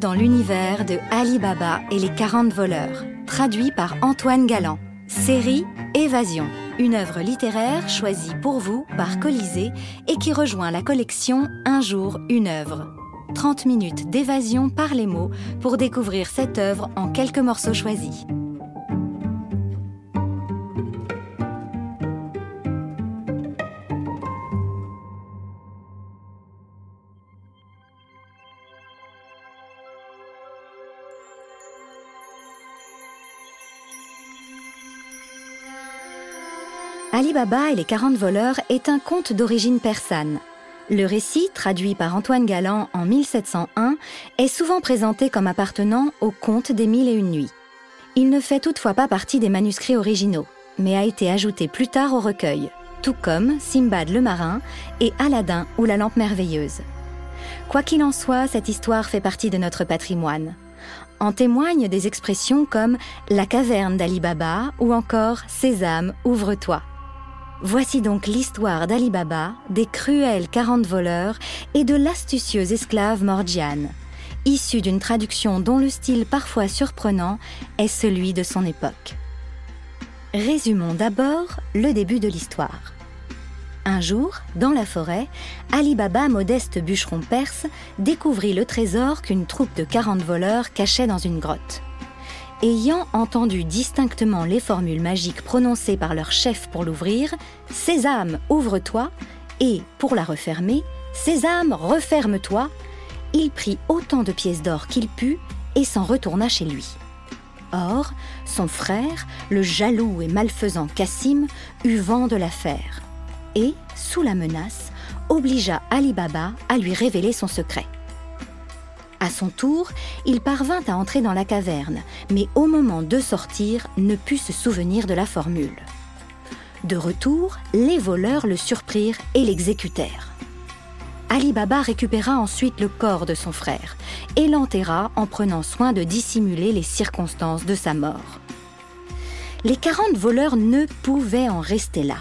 dans l'univers de Ali Baba et les 40 voleurs, traduit par Antoine Galland. Série Évasion, une œuvre littéraire choisie pour vous par Colisée et qui rejoint la collection Un jour, une œuvre. 30 minutes d'évasion par les mots pour découvrir cette œuvre en quelques morceaux choisis. Ali Baba et les 40 voleurs est un conte d'origine persane. Le récit, traduit par Antoine Galland en 1701, est souvent présenté comme appartenant au conte des Mille et Une Nuits. Il ne fait toutefois pas partie des manuscrits originaux, mais a été ajouté plus tard au recueil, tout comme Simbad le marin et Aladdin ou la lampe merveilleuse. Quoi qu'il en soit, cette histoire fait partie de notre patrimoine. En témoignent des expressions comme la caverne d'Ali Baba ou encore Sésame, ouvre-toi. Voici donc l'histoire d'Ali Baba, des cruels 40 voleurs et de l'astucieuse esclave Morgiane, issue d'une traduction dont le style parfois surprenant est celui de son époque. Résumons d'abord le début de l'histoire. Un jour, dans la forêt, Ali Baba, modeste bûcheron perse, découvrit le trésor qu'une troupe de 40 voleurs cachait dans une grotte. Ayant entendu distinctement les formules magiques prononcées par leur chef pour l'ouvrir, Sésame, ouvre-toi, et, pour la refermer, Sésame, referme-toi, il prit autant de pièces d'or qu'il put et s'en retourna chez lui. Or, son frère, le jaloux et malfaisant Cassim, eut vent de l'affaire, et, sous la menace, obligea Ali Baba à lui révéler son secret. À son tour, il parvint à entrer dans la caverne, mais au moment de sortir, ne put se souvenir de la formule. De retour, les voleurs le surprirent et l'exécutèrent. Ali Baba récupéra ensuite le corps de son frère et l'enterra en prenant soin de dissimuler les circonstances de sa mort. Les 40 voleurs ne pouvaient en rester là.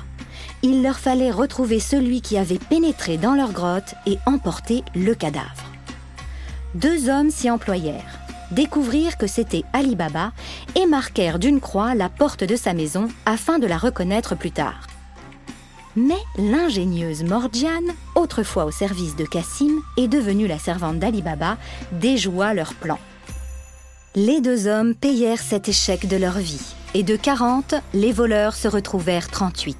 Il leur fallait retrouver celui qui avait pénétré dans leur grotte et emporté le cadavre deux hommes s'y employèrent, découvrirent que c'était Ali Baba et marquèrent d'une croix la porte de sa maison afin de la reconnaître plus tard. Mais l'ingénieuse Morgiane, autrefois au service de Cassim et devenue la servante d'Ali Baba, déjoua leur plan. Les deux hommes payèrent cet échec de leur vie, et de 40, les voleurs se retrouvèrent 38.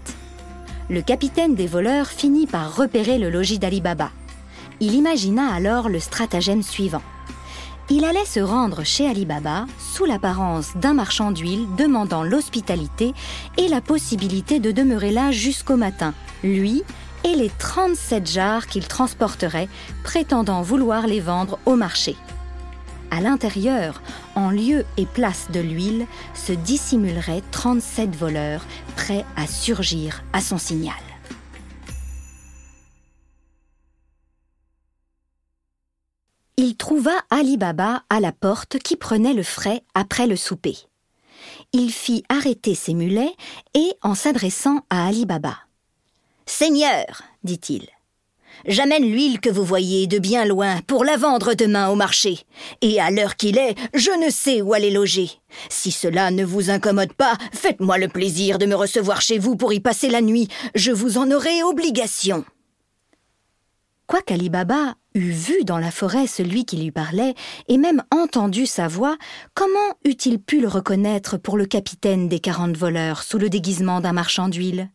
Le capitaine des voleurs finit par repérer le logis d'Ali Baba. Il imagina alors le stratagème suivant. Il allait se rendre chez Ali Baba sous l'apparence d'un marchand d'huile demandant l'hospitalité et la possibilité de demeurer là jusqu'au matin, lui et les 37 jarres qu'il transporterait, prétendant vouloir les vendre au marché. À l'intérieur, en lieu et place de l'huile, se dissimuleraient 37 voleurs prêts à surgir à son signal. Il trouva Ali Baba à la porte qui prenait le frais après le souper. Il fit arrêter ses mulets et, en s'adressant à Ali Baba, Seigneur, dit-il, j'amène l'huile que vous voyez de bien loin pour la vendre demain au marché. Et à l'heure qu'il est, je ne sais où aller loger. Si cela ne vous incommode pas, faites-moi le plaisir de me recevoir chez vous pour y passer la nuit. Je vous en aurai obligation. Quoiqu'Ali Baba vu dans la forêt celui qui lui parlait et même entendu sa voix, comment eût-il pu le reconnaître pour le capitaine des quarante voleurs sous le déguisement d'un marchand d'huile?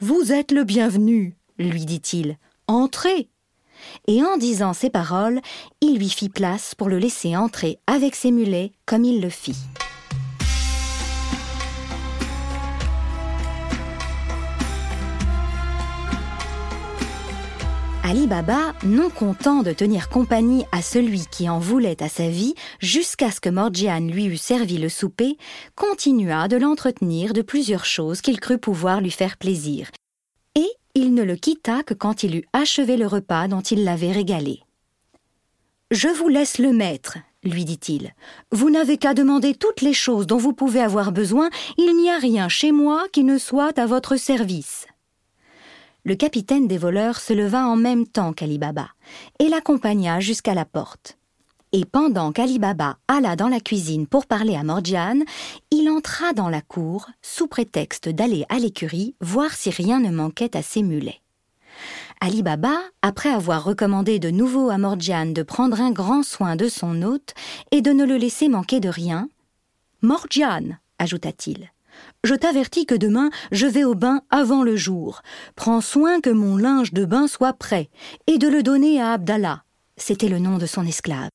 Vous êtes le bienvenu, lui dit-il. Entrez. Et en disant ces paroles, il lui fit place pour le laisser entrer avec ses mulets comme il le fit. Ali Baba, non content de tenir compagnie à celui qui en voulait à sa vie, jusqu'à ce que Morgiane lui eût servi le souper, continua de l'entretenir de plusieurs choses qu'il crut pouvoir lui faire plaisir. Et il ne le quitta que quand il eut achevé le repas dont il l'avait régalé. Je vous laisse le maître, lui dit-il. Vous n'avez qu'à demander toutes les choses dont vous pouvez avoir besoin, il n'y a rien chez moi qui ne soit à votre service le capitaine des voleurs se leva en même temps qu'Ali Baba et l'accompagna jusqu'à la porte. Et pendant qu'Ali Baba alla dans la cuisine pour parler à Morgiane, il entra dans la cour sous prétexte d'aller à l'écurie voir si rien ne manquait à ses mulets. Ali Baba, après avoir recommandé de nouveau à Morgiane de prendre un grand soin de son hôte et de ne le laisser manquer de rien, Morgiane, ajouta-t-il, je t'avertis que demain je vais au bain avant le jour. Prends soin que mon linge de bain soit prêt, et de le donner à Abdallah. C'était le nom de son esclave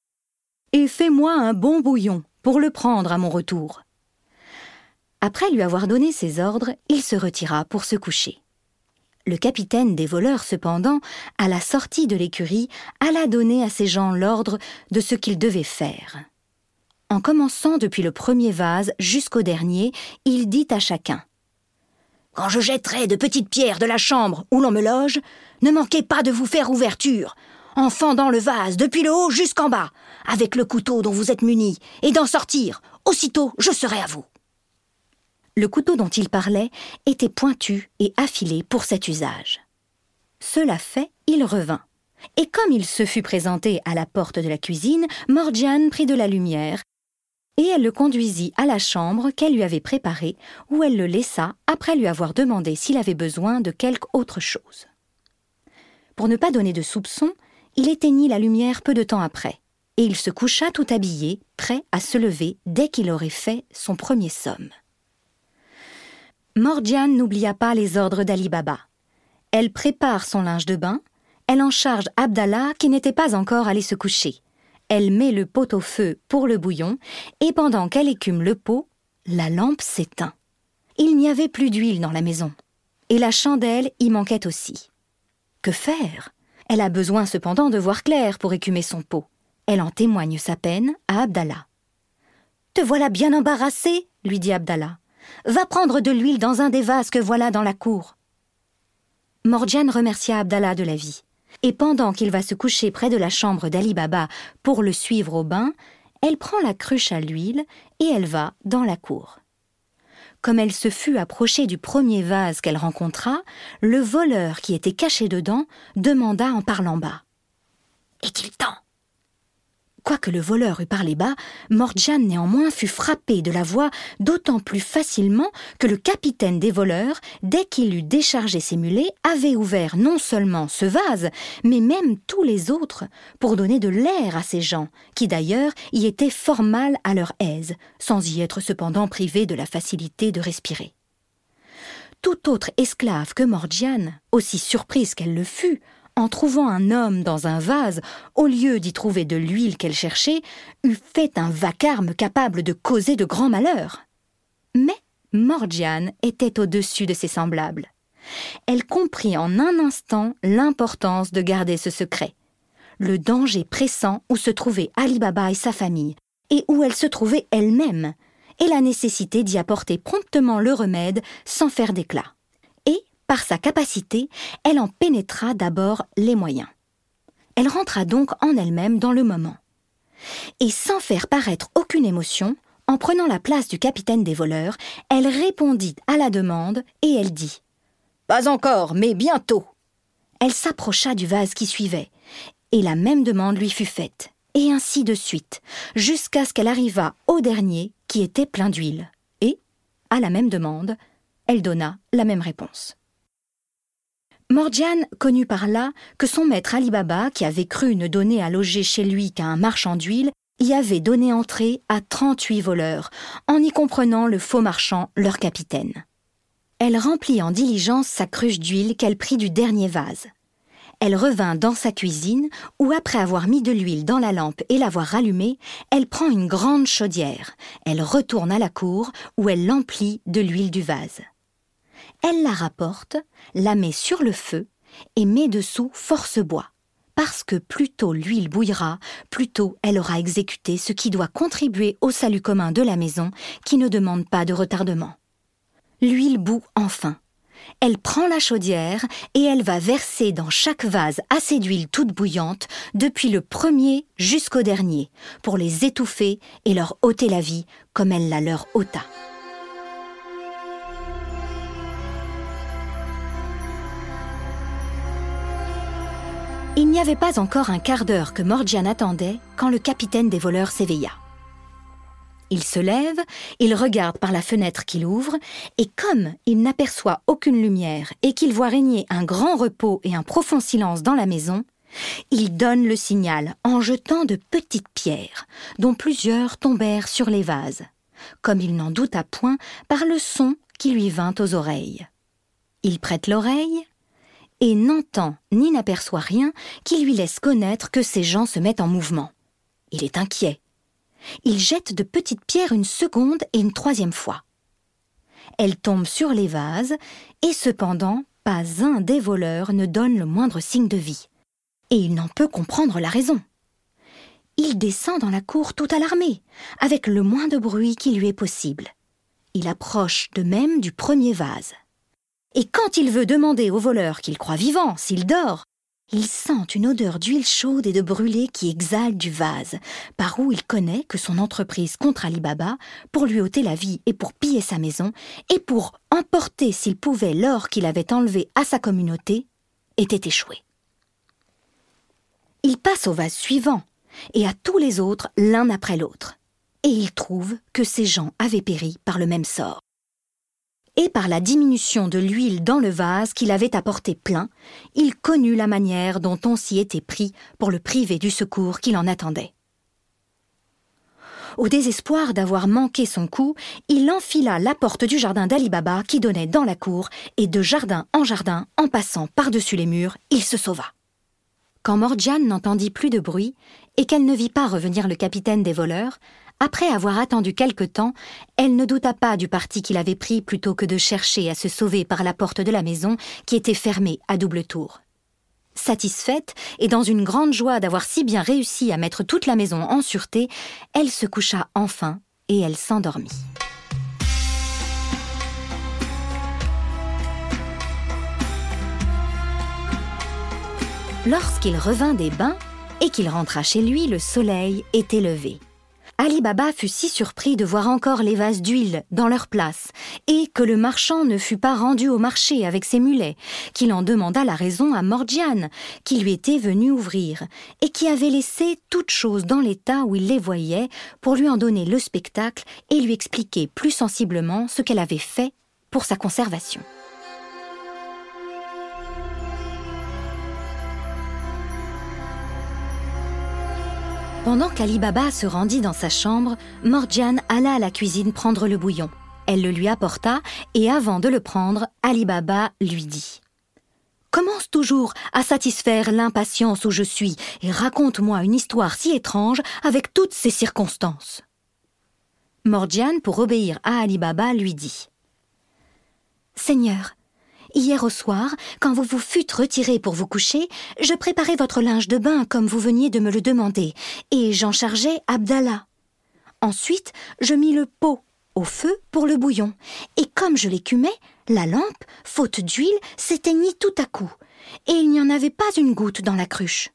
et fais-moi un bon bouillon pour le prendre à mon retour. Après lui avoir donné ses ordres, il se retira pour se coucher. Le capitaine des voleurs, cependant, à la sortie de l'écurie, alla donner à ses gens l'ordre de ce qu'ils devaient faire. En commençant depuis le premier vase jusqu'au dernier, il dit à chacun Quand je jetterai de petites pierres de la chambre où l'on me loge, ne manquez pas de vous faire ouverture, en fendant le vase depuis le haut jusqu'en bas, avec le couteau dont vous êtes muni, et d'en sortir. Aussitôt, je serai à vous. Le couteau dont il parlait était pointu et affilé pour cet usage. Cela fait, il revint. Et comme il se fut présenté à la porte de la cuisine, Morgiane prit de la lumière, et elle le conduisit à la chambre qu'elle lui avait préparée, où elle le laissa après lui avoir demandé s'il avait besoin de quelque autre chose. Pour ne pas donner de soupçons, il éteignit la lumière peu de temps après, et il se coucha tout habillé, prêt à se lever dès qu'il aurait fait son premier somme. Morgiane n'oublia pas les ordres d'Ali Baba. Elle prépare son linge de bain, elle en charge Abdallah qui n'était pas encore allé se coucher. Elle met le pot au feu pour le bouillon, et pendant qu'elle écume le pot, la lampe s'éteint. Il n'y avait plus d'huile dans la maison, et la chandelle y manquait aussi. Que faire? Elle a besoin cependant de voir clair pour écumer son pot. Elle en témoigne sa peine à Abdallah. Te voilà bien embarrassé, lui dit Abdallah. Va prendre de l'huile dans un des vases que voilà dans la cour. Morgiane remercia Abdallah de la vie. Et pendant qu'il va se coucher près de la chambre d'Ali Baba pour le suivre au bain, elle prend la cruche à l'huile et elle va dans la cour. Comme elle se fut approchée du premier vase qu'elle rencontra, le voleur qui était caché dedans demanda en parlant bas. Est-il temps Quoique le voleur eût parlé bas, Morgiane néanmoins fut frappé de la voix d'autant plus facilement que le capitaine des voleurs, dès qu'il eut déchargé ses mulets, avait ouvert non seulement ce vase, mais même tous les autres, pour donner de l'air à ces gens, qui d'ailleurs y étaient fort mal à leur aise, sans y être cependant privés de la facilité de respirer. Tout autre esclave que Morgiane, aussi surprise qu'elle le fût, en trouvant un homme dans un vase, au lieu d'y trouver de l'huile qu'elle cherchait, eût fait un vacarme capable de causer de grands malheurs. Mais Morgiane était au-dessus de ses semblables. Elle comprit en un instant l'importance de garder ce secret, le danger pressant où se trouvaient Ali Baba et sa famille, et où elle se trouvait elle-même, et la nécessité d'y apporter promptement le remède sans faire d'éclat. Par sa capacité, elle en pénétra d'abord les moyens. Elle rentra donc en elle-même dans le moment. Et sans faire paraître aucune émotion, en prenant la place du capitaine des voleurs, elle répondit à la demande et elle dit Pas encore, mais bientôt. Elle s'approcha du vase qui suivait, et la même demande lui fut faite, et ainsi de suite, jusqu'à ce qu'elle arrivât au dernier qui était plein d'huile. Et, à la même demande, elle donna la même réponse. Morgiane connut par là que son maître Ali Baba, qui avait cru ne donner à loger chez lui qu'à un marchand d'huile, y avait donné entrée à trente-huit voleurs, en y comprenant le faux marchand, leur capitaine. Elle remplit en diligence sa cruche d'huile qu'elle prit du dernier vase. Elle revint dans sa cuisine, où après avoir mis de l'huile dans la lampe et l'avoir rallumée, elle prend une grande chaudière. Elle retourne à la cour, où elle l'emplit de l'huile du vase. Elle la rapporte, la met sur le feu et met dessous force bois, parce que plus tôt l'huile bouillera, plus tôt elle aura exécuté ce qui doit contribuer au salut commun de la maison, qui ne demande pas de retardement. L'huile bout enfin. Elle prend la chaudière et elle va verser dans chaque vase assez d'huile toute bouillante, depuis le premier jusqu'au dernier, pour les étouffer et leur ôter la vie comme elle la leur ôta. Il n'y avait pas encore un quart d'heure que Morgian attendait quand le capitaine des voleurs s'éveilla. Il se lève, il regarde par la fenêtre qu'il ouvre, et comme il n'aperçoit aucune lumière et qu'il voit régner un grand repos et un profond silence dans la maison, il donne le signal en jetant de petites pierres, dont plusieurs tombèrent sur les vases, comme il n'en douta point par le son qui lui vint aux oreilles. Il prête l'oreille et n'entend ni n'aperçoit rien qui lui laisse connaître que ces gens se mettent en mouvement. Il est inquiet. Il jette de petites pierres une seconde et une troisième fois. Elles tombent sur les vases, et cependant pas un des voleurs ne donne le moindre signe de vie. Et il n'en peut comprendre la raison. Il descend dans la cour tout alarmé, avec le moins de bruit qui lui est possible. Il approche de même du premier vase. Et quand il veut demander au voleur qu'il croit vivant s'il dort, il sent une odeur d'huile chaude et de brûlé qui exhale du vase, par où il connaît que son entreprise contre Ali Baba, pour lui ôter la vie et pour piller sa maison, et pour emporter s'il pouvait l'or qu'il avait enlevé à sa communauté, était échoué. Il passe au vase suivant, et à tous les autres l'un après l'autre, et il trouve que ces gens avaient péri par le même sort et par la diminution de l'huile dans le vase qu'il avait apporté plein, il connut la manière dont on s'y était pris pour le priver du secours qu'il en attendait. Au désespoir d'avoir manqué son coup, il enfila la porte du jardin d'Ali Baba qui donnait dans la cour, et de jardin en jardin, en passant par-dessus les murs, il se sauva. Quand Morgiane n'entendit plus de bruit, et qu'elle ne vit pas revenir le capitaine des voleurs, après avoir attendu quelque temps, elle ne douta pas du parti qu'il avait pris plutôt que de chercher à se sauver par la porte de la maison qui était fermée à double tour. Satisfaite et dans une grande joie d'avoir si bien réussi à mettre toute la maison en sûreté, elle se coucha enfin et elle s'endormit. Lorsqu'il revint des bains et qu'il rentra chez lui, le soleil était levé. Ali Baba fut si surpris de voir encore les vases d'huile dans leur place, et que le marchand ne fut pas rendu au marché avec ses mulets, qu'il en demanda la raison à Morgiane, qui lui était venue ouvrir, et qui avait laissé toutes choses dans l'état où il les voyait pour lui en donner le spectacle et lui expliquer plus sensiblement ce qu'elle avait fait pour sa conservation. Pendant qu'Ali Baba se rendit dans sa chambre, Morgiane alla à la cuisine prendre le bouillon. Elle le lui apporta, et avant de le prendre, Ali Baba lui dit Commence toujours à satisfaire l'impatience où je suis, et raconte-moi une histoire si étrange avec toutes ces circonstances. Morgiane, pour obéir à Ali Baba, lui dit Seigneur, Hier au soir, quand vous vous fûtes retiré pour vous coucher, je préparais votre linge de bain comme vous veniez de me le demander, et j'en chargeais Abdallah. Ensuite, je mis le pot au feu pour le bouillon, et comme je l'écumais, la lampe, faute d'huile, s'éteignit tout à coup, et il n'y en avait pas une goutte dans la cruche.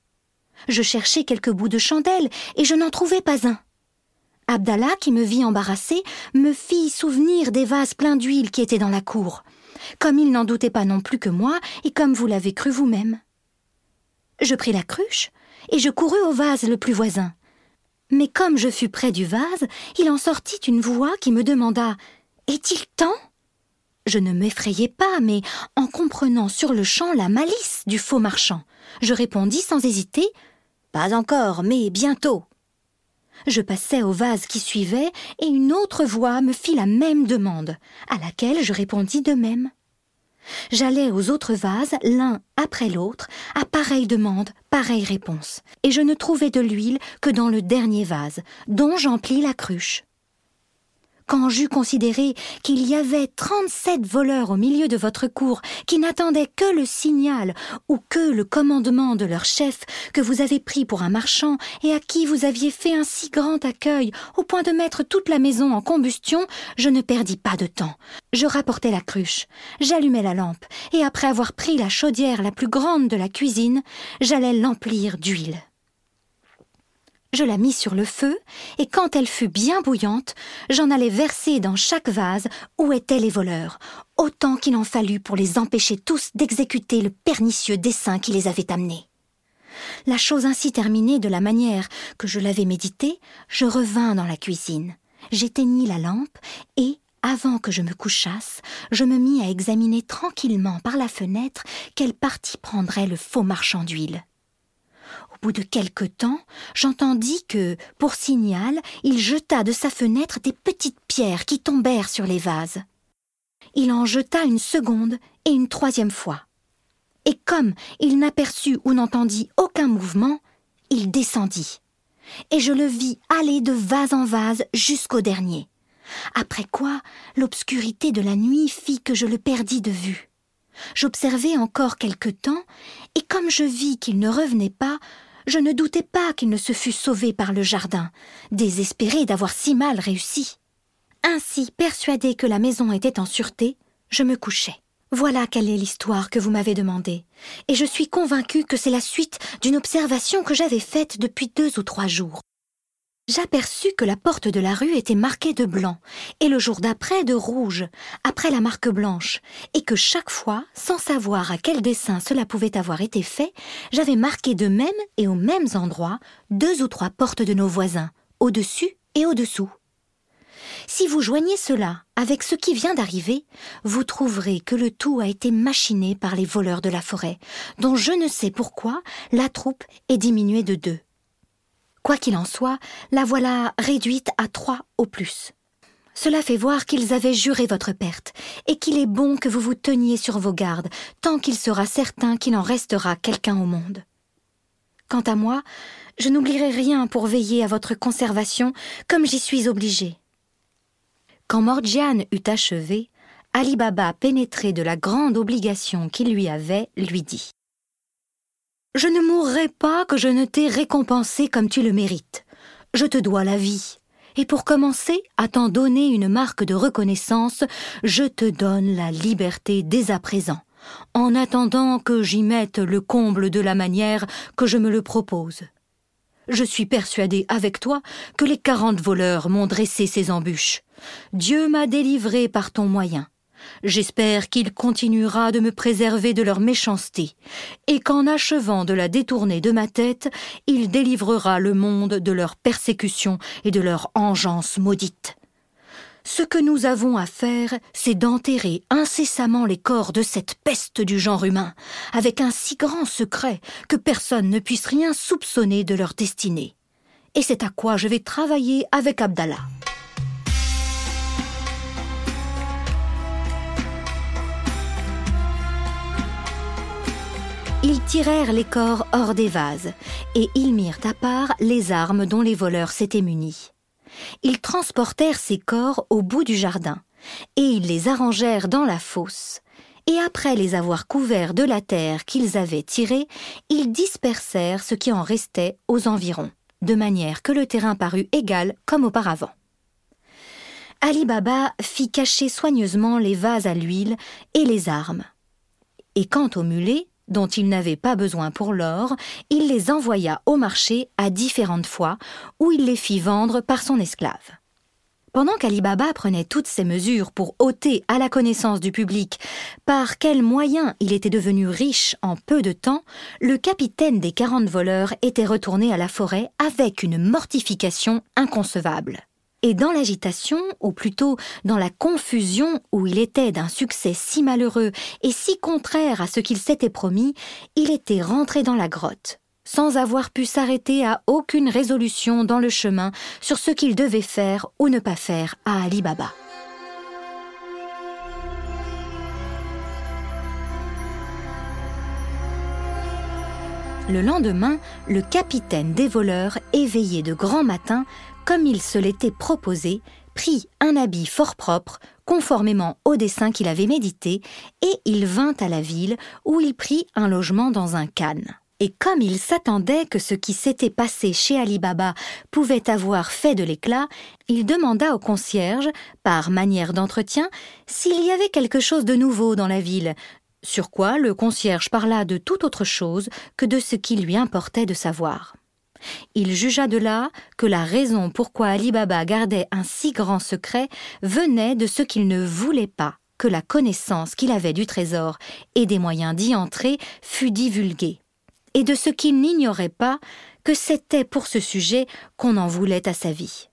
Je cherchais quelques bouts de chandelle, et je n'en trouvais pas un. Abdallah, qui me vit embarrassé, me fit souvenir des vases pleins d'huile qui étaient dans la cour comme il n'en doutait pas non plus que moi, et comme vous l'avez cru vous-même. Je pris la cruche, et je courus au vase le plus voisin. Mais comme je fus près du vase, il en sortit une voix qui me demanda Est-il temps? Je ne m'effrayai pas, mais en comprenant sur le champ la malice du faux marchand, je répondis sans hésiter Pas encore, mais bientôt. Je passai au vase qui suivait, et une autre voix me fit la même demande, à laquelle je répondis de même. J'allais aux autres vases, l'un après l'autre, à pareille demande, pareille réponse, et je ne trouvai de l'huile que dans le dernier vase, dont j'emplis la cruche quand j'eus considéré qu'il y avait trente-sept voleurs au milieu de votre cour qui n'attendaient que le signal ou que le commandement de leur chef que vous avez pris pour un marchand et à qui vous aviez fait un si grand accueil au point de mettre toute la maison en combustion, je ne perdis pas de temps. Je rapportai la cruche, j'allumai la lampe, et après avoir pris la chaudière la plus grande de la cuisine, j'allais l'emplir d'huile. Je la mis sur le feu, et quand elle fut bien bouillante, j'en allai verser dans chaque vase où étaient les voleurs, autant qu'il en fallut pour les empêcher tous d'exécuter le pernicieux dessein qui les avait amenés. La chose ainsi terminée de la manière que je l'avais méditée, je revins dans la cuisine. J'éteignis la lampe et, avant que je me couchasse, je me mis à examiner tranquillement par la fenêtre quelle partie prendrait le faux marchand d'huile. Bout de quelque temps, j'entendis que, pour signal, il jeta de sa fenêtre des petites pierres qui tombèrent sur les vases. Il en jeta une seconde et une troisième fois. Et comme il n'aperçut ou n'entendit aucun mouvement, il descendit. Et je le vis aller de vase en vase jusqu'au dernier. Après quoi, l'obscurité de la nuit fit que je le perdis de vue. J'observai encore quelque temps, et comme je vis qu'il ne revenait pas, je ne doutai pas qu'il ne se fût sauvé par le jardin, désespéré d'avoir si mal réussi. Ainsi, persuadé que la maison était en sûreté, je me couchai. Voilà quelle est l'histoire que vous m'avez demandée, et je suis convaincue que c'est la suite d'une observation que j'avais faite depuis deux ou trois jours. J'aperçus que la porte de la rue était marquée de blanc, et le jour d'après de rouge, après la marque blanche, et que chaque fois, sans savoir à quel dessin cela pouvait avoir été fait, j'avais marqué de même et aux mêmes endroits deux ou trois portes de nos voisins, au-dessus et au-dessous. Si vous joignez cela avec ce qui vient d'arriver, vous trouverez que le tout a été machiné par les voleurs de la forêt, dont je ne sais pourquoi la troupe est diminuée de deux. Quoi qu'il en soit, la voilà réduite à trois au plus. Cela fait voir qu'ils avaient juré votre perte, et qu'il est bon que vous vous teniez sur vos gardes, tant qu'il sera certain qu'il en restera quelqu'un au monde. Quant à moi, je n'oublierai rien pour veiller à votre conservation, comme j'y suis obligée. Quand Morgiane eut achevé, Ali Baba, pénétré de la grande obligation qu'il lui avait, lui dit je ne mourrai pas que je ne t'ai récompensé comme tu le mérites. Je te dois la vie. Et pour commencer à t'en donner une marque de reconnaissance, je te donne la liberté dès à présent, en attendant que j'y mette le comble de la manière que je me le propose. Je suis persuadé avec toi que les quarante voleurs m'ont dressé ces embûches. Dieu m'a délivré par ton moyen. J'espère qu'il continuera de me préserver de leur méchanceté, et qu'en achevant de la détourner de ma tête, il délivrera le monde de leur persécution et de leur engeance maudite. Ce que nous avons à faire, c'est d'enterrer incessamment les corps de cette peste du genre humain, avec un si grand secret que personne ne puisse rien soupçonner de leur destinée. Et c'est à quoi je vais travailler avec Abdallah. Ils tirèrent les corps hors des vases, et ils mirent à part les armes dont les voleurs s'étaient munis. Ils transportèrent ces corps au bout du jardin, et ils les arrangèrent dans la fosse, et après les avoir couverts de la terre qu'ils avaient tirée, ils dispersèrent ce qui en restait aux environs, de manière que le terrain parut égal comme auparavant. Ali Baba fit cacher soigneusement les vases à l'huile et les armes. Et quant aux mulets, dont il n'avait pas besoin pour l'or, il les envoya au marché à différentes fois, où il les fit vendre par son esclave. Pendant qu'Ali Baba prenait toutes ces mesures pour ôter à la connaissance du public par quels moyens il était devenu riche en peu de temps, le capitaine des quarante voleurs était retourné à la forêt avec une mortification inconcevable. Et dans l'agitation, ou plutôt dans la confusion où il était d'un succès si malheureux et si contraire à ce qu'il s'était promis, il était rentré dans la grotte, sans avoir pu s'arrêter à aucune résolution dans le chemin sur ce qu'il devait faire ou ne pas faire à Ali Baba. Le lendemain, le capitaine des voleurs, éveillé de grand matin, comme il se l'était proposé, prit un habit fort propre, conformément au dessin qu'il avait médité, et il vint à la ville, où il prit un logement dans un khan. Et comme il s'attendait que ce qui s'était passé chez Ali Baba pouvait avoir fait de l'éclat, il demanda au concierge, par manière d'entretien, s'il y avait quelque chose de nouveau dans la ville, sur quoi le concierge parla de toute autre chose que de ce qui lui importait de savoir. Il jugea de là que la raison pourquoi Ali Baba gardait un si grand secret venait de ce qu'il ne voulait pas que la connaissance qu'il avait du trésor et des moyens d'y entrer fût divulguée. et de ce qu'il n'ignorait pas que c'était pour ce sujet qu'on en voulait à sa vie.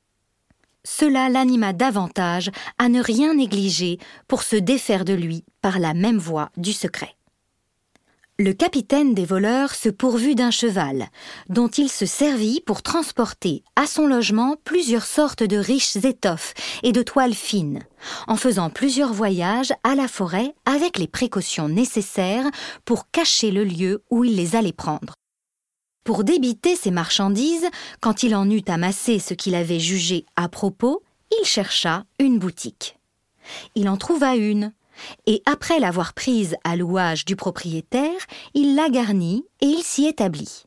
Cela l'anima davantage à ne rien négliger pour se défaire de lui par la même voie du secret. Le capitaine des voleurs se pourvut d'un cheval, dont il se servit pour transporter à son logement plusieurs sortes de riches étoffes et de toiles fines, en faisant plusieurs voyages à la forêt avec les précautions nécessaires pour cacher le lieu où il les allait prendre. Pour débiter ses marchandises, quand il en eut amassé ce qu'il avait jugé à propos, il chercha une boutique. Il en trouva une, et après l'avoir prise à louage du propriétaire, il la garnit et il s'y établit.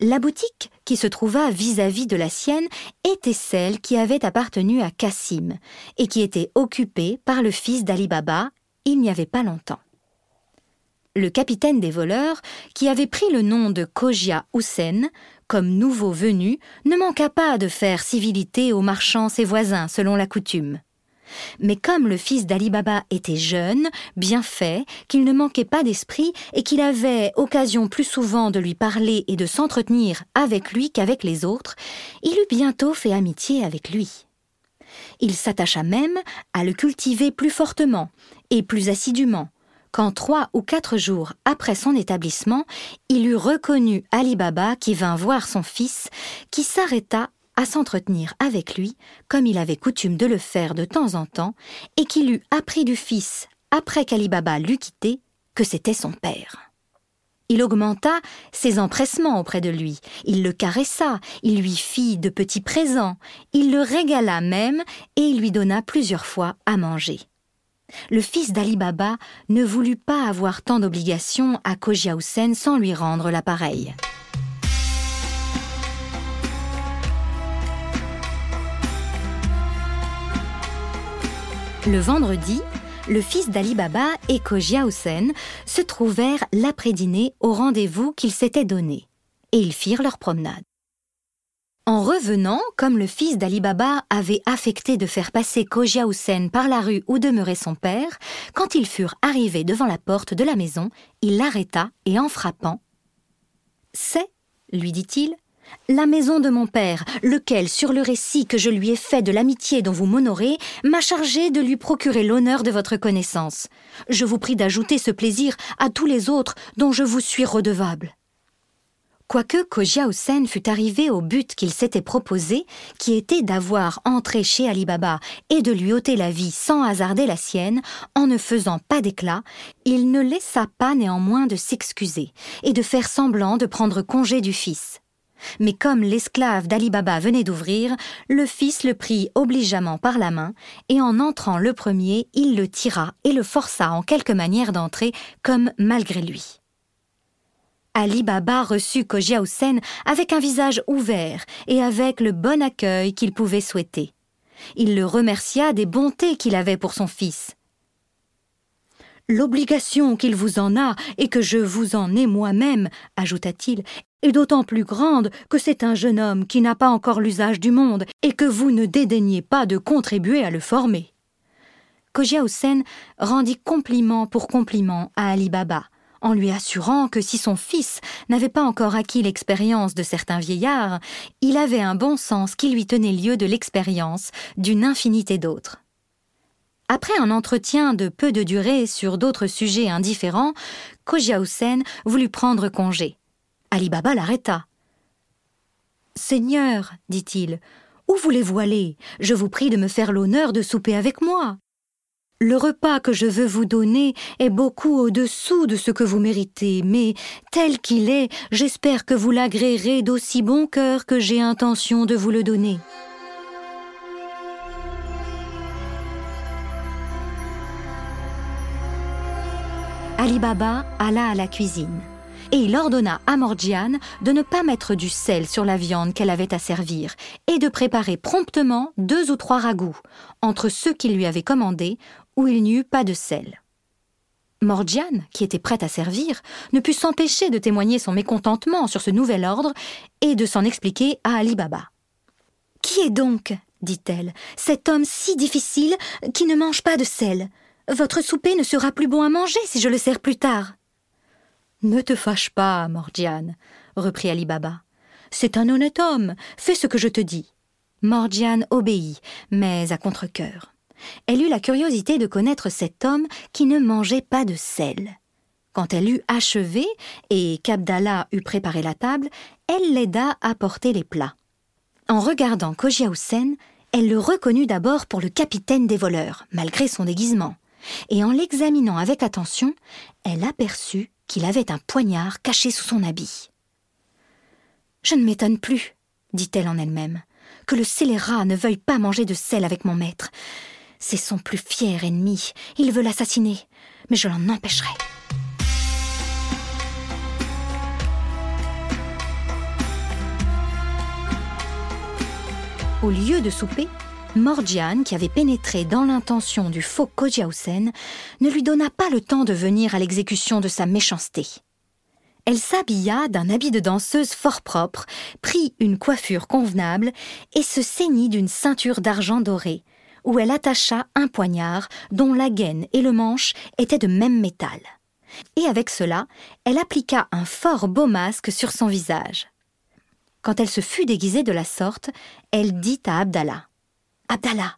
La boutique, qui se trouva vis-à-vis de la sienne, était celle qui avait appartenu à Cassim et qui était occupée par le fils d'Ali Baba il n'y avait pas longtemps. Le capitaine des voleurs, qui avait pris le nom de Kojia Hussein, comme nouveau venu, ne manqua pas de faire civilité aux marchands ses voisins selon la coutume. Mais comme le fils d'Ali Baba était jeune, bien fait, qu'il ne manquait pas d'esprit et qu'il avait occasion plus souvent de lui parler et de s'entretenir avec lui qu'avec les autres, il eut bientôt fait amitié avec lui. Il s'attacha même à le cultiver plus fortement et plus assidûment, quand trois ou quatre jours après son établissement, il eut reconnu Ali Baba qui vint voir son fils, qui s'arrêta à s'entretenir avec lui, comme il avait coutume de le faire de temps en temps, et qu'il eut appris du fils, après qu'Ali Baba l'eut quitté, que c'était son père. Il augmenta ses empressements auprès de lui, il le caressa, il lui fit de petits présents, il le régala même, et il lui donna plusieurs fois à manger. Le fils d'Ali Baba ne voulut pas avoir tant d'obligations à Koja sans lui rendre l'appareil. Le vendredi, le fils d'Ali Baba et Kojia Hussein se trouvèrent l'après-dîner au rendez-vous qu'ils s'étaient donné, et ils firent leur promenade. En revenant, comme le fils d'Ali Baba avait affecté de faire passer Kojia Hussein par la rue où demeurait son père, quand ils furent arrivés devant la porte de la maison, il l'arrêta et en frappant C'est, lui dit-il, la maison de mon père, lequel, sur le récit que je lui ai fait de l'amitié dont vous m'honorez, m'a chargé de lui procurer l'honneur de votre connaissance. Je vous prie d'ajouter ce plaisir à tous les autres dont je vous suis redevable. Quoique Kojia Hussein fût arrivé au but qu'il s'était proposé, qui était d'avoir entré chez Ali Baba et de lui ôter la vie sans hasarder la sienne, en ne faisant pas d'éclat, il ne laissa pas néanmoins de s'excuser et de faire semblant de prendre congé du fils. Mais comme l'esclave d'Ali Baba venait d'ouvrir, le fils le prit obligeamment par la main, et en entrant le premier, il le tira et le força en quelque manière d'entrer, comme malgré lui. Ali Baba reçut Kojia Hussein avec un visage ouvert et avec le bon accueil qu'il pouvait souhaiter. Il le remercia des bontés qu'il avait pour son fils. L'obligation qu'il vous en a et que je vous en ai moi-même, ajouta-t-il, est d'autant plus grande que c'est un jeune homme qui n'a pas encore l'usage du monde et que vous ne dédaignez pas de contribuer à le former. Hussein rendit compliment pour compliment à Ali Baba, en lui assurant que si son fils n'avait pas encore acquis l'expérience de certains vieillards, il avait un bon sens qui lui tenait lieu de l'expérience d'une infinité d'autres. Après un entretien de peu de durée sur d'autres sujets indifférents, Kojia Hussein voulut prendre congé. Ali Baba l'arrêta. Seigneur, dit-il, où voulez-vous aller? Je vous prie de me faire l'honneur de souper avec moi. Le repas que je veux vous donner est beaucoup au-dessous de ce que vous méritez, mais tel qu'il est, j'espère que vous l'agréerez d'aussi bon cœur que j'ai intention de vous le donner. Ali Baba alla à la cuisine et il ordonna à Morgiane de ne pas mettre du sel sur la viande qu'elle avait à servir et de préparer promptement deux ou trois ragoûts, entre ceux qu'il lui avait commandés, où il n'y eut pas de sel. Morgiane, qui était prête à servir, ne put s'empêcher de témoigner son mécontentement sur ce nouvel ordre et de s'en expliquer à Ali Baba. Qui est donc, dit-elle, cet homme si difficile qui ne mange pas de sel? Votre souper ne sera plus bon à manger si je le sers plus tard. Ne te fâche pas, Morgiane, reprit Ali Baba. C'est un honnête homme, fais ce que je te dis. Morgiane obéit, mais à contre-cœur. Elle eut la curiosité de connaître cet homme qui ne mangeait pas de sel. Quand elle eut achevé et qu'Abdallah eut préparé la table, elle l'aida à porter les plats. En regardant Koja elle le reconnut d'abord pour le capitaine des voleurs, malgré son déguisement, et en l'examinant avec attention, elle aperçut qu'il avait un poignard caché sous son habit. Je ne m'étonne plus, dit-elle en elle-même, que le scélérat ne veuille pas manger de sel avec mon maître. C'est son plus fier ennemi. Il veut l'assassiner, mais je l'en empêcherai. Au lieu de souper, Morgiane, qui avait pénétré dans l'intention du faux Kojiausen, ne lui donna pas le temps de venir à l'exécution de sa méchanceté. Elle s'habilla d'un habit de danseuse fort propre, prit une coiffure convenable et se ceignit d'une ceinture d'argent doré, où elle attacha un poignard dont la gaine et le manche étaient de même métal. Et avec cela, elle appliqua un fort beau masque sur son visage. Quand elle se fut déguisée de la sorte, elle dit à Abdallah Abdallah,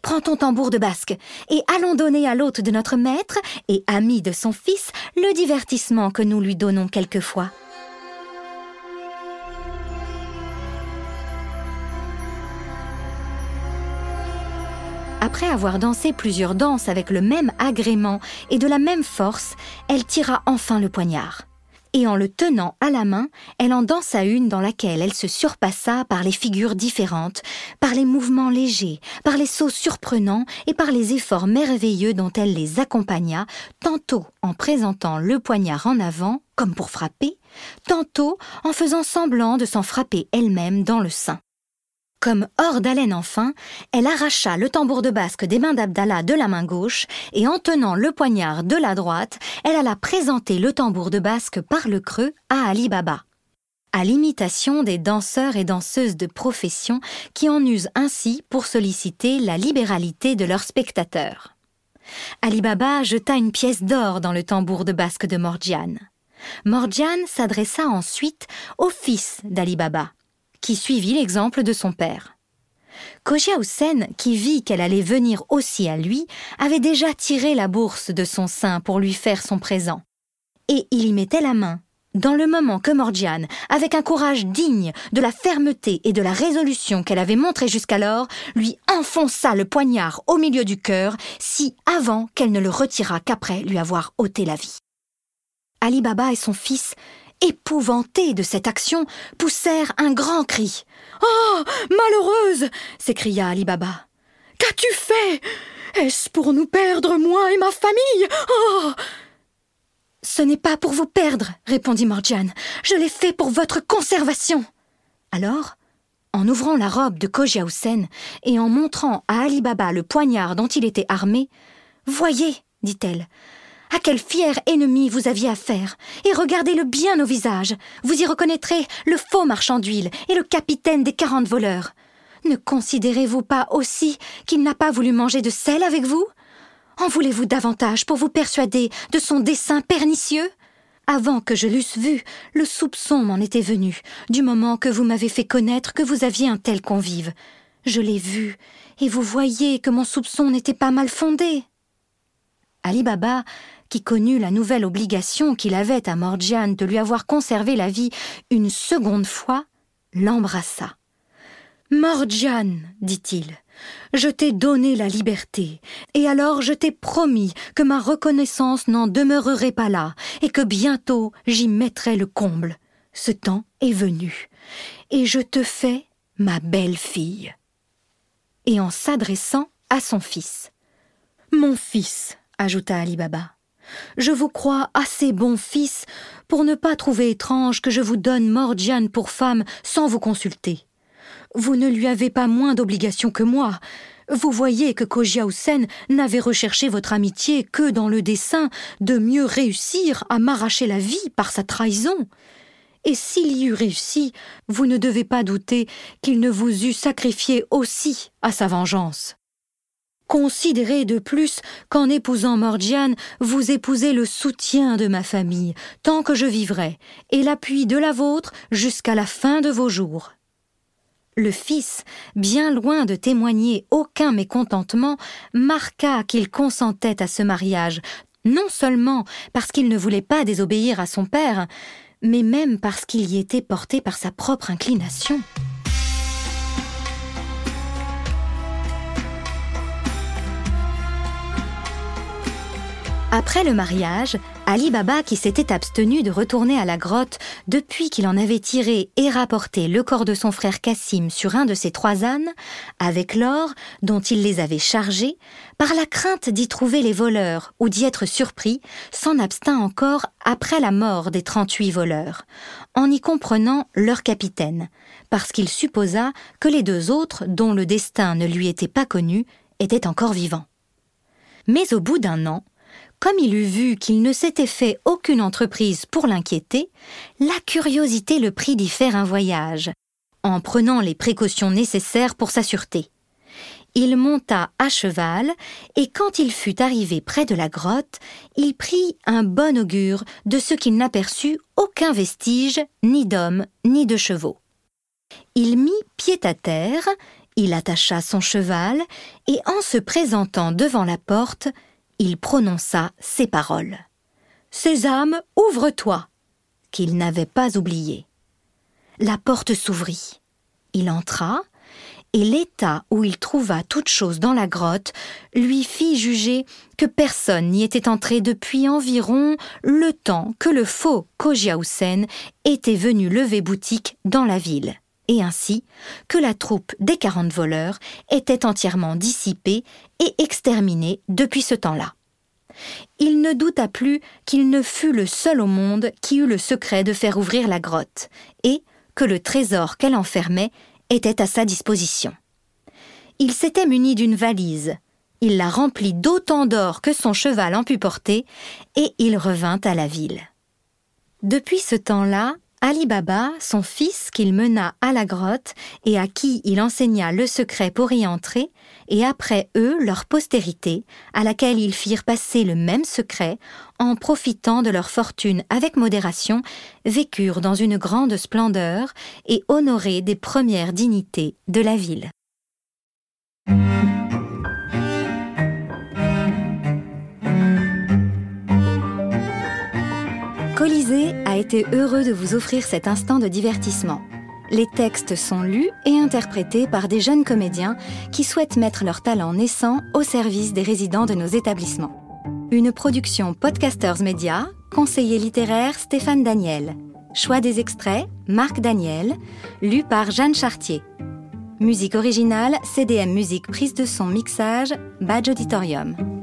prends ton tambour de basque et allons donner à l'hôte de notre maître et ami de son fils le divertissement que nous lui donnons quelquefois. Après avoir dansé plusieurs danses avec le même agrément et de la même force, elle tira enfin le poignard et en le tenant à la main, elle en dansa une dans laquelle elle se surpassa par les figures différentes, par les mouvements légers, par les sauts surprenants et par les efforts merveilleux dont elle les accompagna, tantôt en présentant le poignard en avant, comme pour frapper, tantôt en faisant semblant de s'en frapper elle-même dans le sein. Comme hors d'haleine enfin, elle arracha le tambour de basque des mains d'Abdallah de la main gauche, et en tenant le poignard de la droite, elle alla présenter le tambour de basque par le creux à Ali Baba. À l'imitation des danseurs et danseuses de profession qui en usent ainsi pour solliciter la libéralité de leurs spectateurs. Ali Baba jeta une pièce d'or dans le tambour de basque de Morgiane. Morgiane s'adressa ensuite au fils d'Ali Baba, qui suivit l'exemple de son père. Koja Hussein, qui vit qu'elle allait venir aussi à lui, avait déjà tiré la bourse de son sein pour lui faire son présent. Et il y mettait la main, dans le moment que Morgiane, avec un courage digne de la fermeté et de la résolution qu'elle avait montré jusqu'alors, lui enfonça le poignard au milieu du cœur, si avant qu'elle ne le retirât qu'après lui avoir ôté la vie. Ali Baba et son fils épouvantés de cette action, poussèrent un grand cri. Oh. Malheureuse. s'écria Ali Baba. Qu'as-tu fait? Est-ce pour nous perdre, moi et ma famille? Oh. Ce n'est pas pour vous perdre, répondit Morgiane. Je l'ai fait pour votre conservation. Alors, en ouvrant la robe de Koja et en montrant à Ali Baba le poignard dont il était armé, Voyez, dit-elle, à quel fier ennemi vous aviez affaire. Et regardez-le bien au visage. Vous y reconnaîtrez le faux marchand d'huile et le capitaine des quarante voleurs. Ne considérez-vous pas aussi qu'il n'a pas voulu manger de sel avec vous? En voulez-vous davantage pour vous persuader de son dessein pernicieux? Avant que je l'eusse vu, le soupçon m'en était venu, du moment que vous m'avez fait connaître que vous aviez un tel convive. Je l'ai vu, et vous voyez que mon soupçon n'était pas mal fondé. Ali Baba qui connut la nouvelle obligation qu'il avait à Morgiane de lui avoir conservé la vie une seconde fois, l'embrassa. Morgiane, dit-il, je t'ai donné la liberté, et alors je t'ai promis que ma reconnaissance n'en demeurerait pas là, et que bientôt j'y mettrai le comble. Ce temps est venu, et je te fais ma belle-fille. Et en s'adressant à son fils. Mon fils, ajouta Ali Baba, je vous crois assez bon fils pour ne pas trouver étrange que je vous donne Morgiane pour femme sans vous consulter. Vous ne lui avez pas moins d'obligation que moi. Vous voyez que Koja n'avait recherché votre amitié que dans le dessein de mieux réussir à m'arracher la vie par sa trahison. Et s'il y eût réussi, vous ne devez pas douter qu'il ne vous eût sacrifié aussi à sa vengeance. Considérez de plus qu'en épousant Morgiane, vous épousez le soutien de ma famille, tant que je vivrai, et l'appui de la vôtre jusqu'à la fin de vos jours. Le fils, bien loin de témoigner aucun mécontentement, marqua qu'il consentait à ce mariage, non seulement parce qu'il ne voulait pas désobéir à son père, mais même parce qu'il y était porté par sa propre inclination. Après le mariage, Ali Baba, qui s'était abstenu de retourner à la grotte depuis qu'il en avait tiré et rapporté le corps de son frère Cassim sur un de ses trois ânes, avec l'or dont il les avait chargés, par la crainte d'y trouver les voleurs ou d'y être surpris, s'en abstint encore après la mort des trente-huit voleurs, en y comprenant leur capitaine, parce qu'il supposa que les deux autres, dont le destin ne lui était pas connu, étaient encore vivants. Mais au bout d'un an, comme il eut vu qu'il ne s'était fait aucune entreprise pour l'inquiéter, la curiosité le prit d'y faire un voyage, en prenant les précautions nécessaires pour sa sûreté. Il monta à cheval, et quand il fut arrivé près de la grotte, il prit un bon augure de ce qu'il n'aperçut aucun vestige ni d'hommes ni de chevaux. Il mit pied à terre, il attacha son cheval, et en se présentant devant la porte, il prononça ces paroles. Sésame, ouvre-toi qu'il n'avait pas oublié. La porte s'ouvrit. Il entra, et l'état où il trouva toute chose dans la grotte lui fit juger que personne n'y était entré depuis environ le temps que le faux Kojiaousen était venu lever boutique dans la ville, et ainsi que la troupe des quarante voleurs était entièrement dissipée et exterminée depuis ce temps-là. Il ne douta plus qu'il ne fût le seul au monde qui eût le secret de faire ouvrir la grotte, et que le trésor qu'elle enfermait était à sa disposition. Il s'était muni d'une valise, il la remplit d'autant d'or que son cheval en put porter, et il revint à la ville. Depuis ce temps-là, Ali Baba, son fils qu'il mena à la grotte et à qui il enseigna le secret pour y entrer, et après eux leur postérité, à laquelle ils firent passer le même secret, en profitant de leur fortune avec modération, vécurent dans une grande splendeur et honorés des premières dignités de la ville. A été heureux de vous offrir cet instant de divertissement. Les textes sont lus et interprétés par des jeunes comédiens qui souhaitent mettre leur talent naissant au service des résidents de nos établissements. Une production Podcasters Media, conseiller littéraire Stéphane Daniel. Choix des extraits, Marc Daniel, lu par Jeanne Chartier. Musique originale, CDM Musique prise de son mixage, Badge Auditorium.